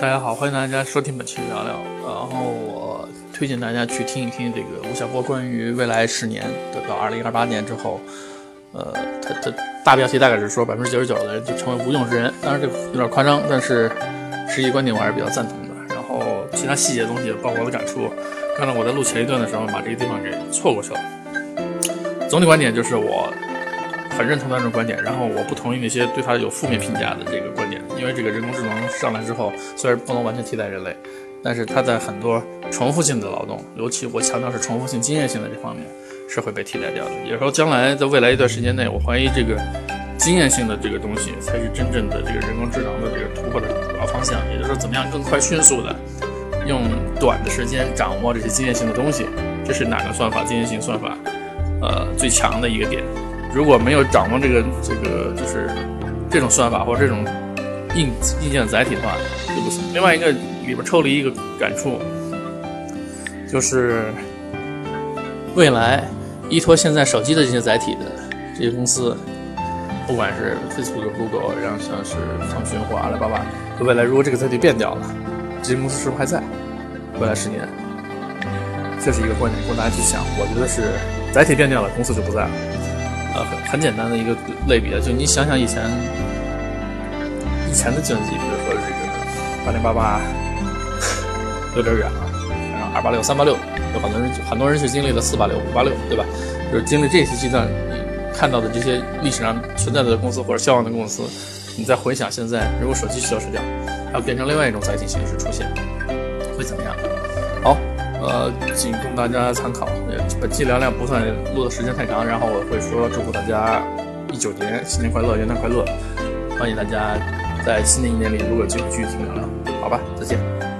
大家好，欢迎大家收听本期聊聊。然后我推荐大家去听一听这个吴晓波关于未来十年的到二零二八年之后，呃，他的大标题大概是说百分之九十九的人就成为无用之人。当然这个有点夸张，但是实际观点我还是比较赞同的。然后其他细节的东西，包括我的感触，刚才我在录前一段的时候把这个地方给错过去了。总体观点就是我。很认同他这种观点，然后我不同意那些对他有负面评价的这个观点，因为这个人工智能上来之后，虽然不能完全替代人类，但是它在很多重复性的劳动，尤其我强调是重复性、经验性的这方面是会被替代掉的。也就是说，将来在未来一段时间内，我怀疑这个经验性的这个东西才是真正的这个人工智能的这个突破的主要方向。也就是说，怎么样更快、迅速的用短的时间掌握这些经验性的东西，这是哪个算法经验性算法呃最强的一个点。如果没有掌握这个这个就是这种算法或者这种硬硬件载体的话就不行。另外一个里边抽离一个感触，就是未来依托现在手机的这些载体的这些公司，不管是 Facebook、Google，然后像是腾讯或阿里巴巴，未来如果这个载体变掉了，这些公司是不是还在？未来十年，这是一个观点，供大家去想。我觉得是载体变掉了，公司就不在了。呃，很很简单的一个类比啊，就你想想以前以前的计算机，比如说这个八零八八，有点远了，然后二八六、三八六，有很多人很多人是经历了四八六、五八六，对吧？就是经历这些阶段，你看到的这些历史上存在的公司或者消亡的公司，你再回想现在，如果手机消失掉，它变成另外一种载体形式出现，会怎么样？好。呃，仅供大家参考。本期聊聊不算录的时间太长，然后我会说祝福大家一九年新年快乐，元旦快乐。欢迎大家在新的一年里如果继续继续听聊聊，好吧，再见。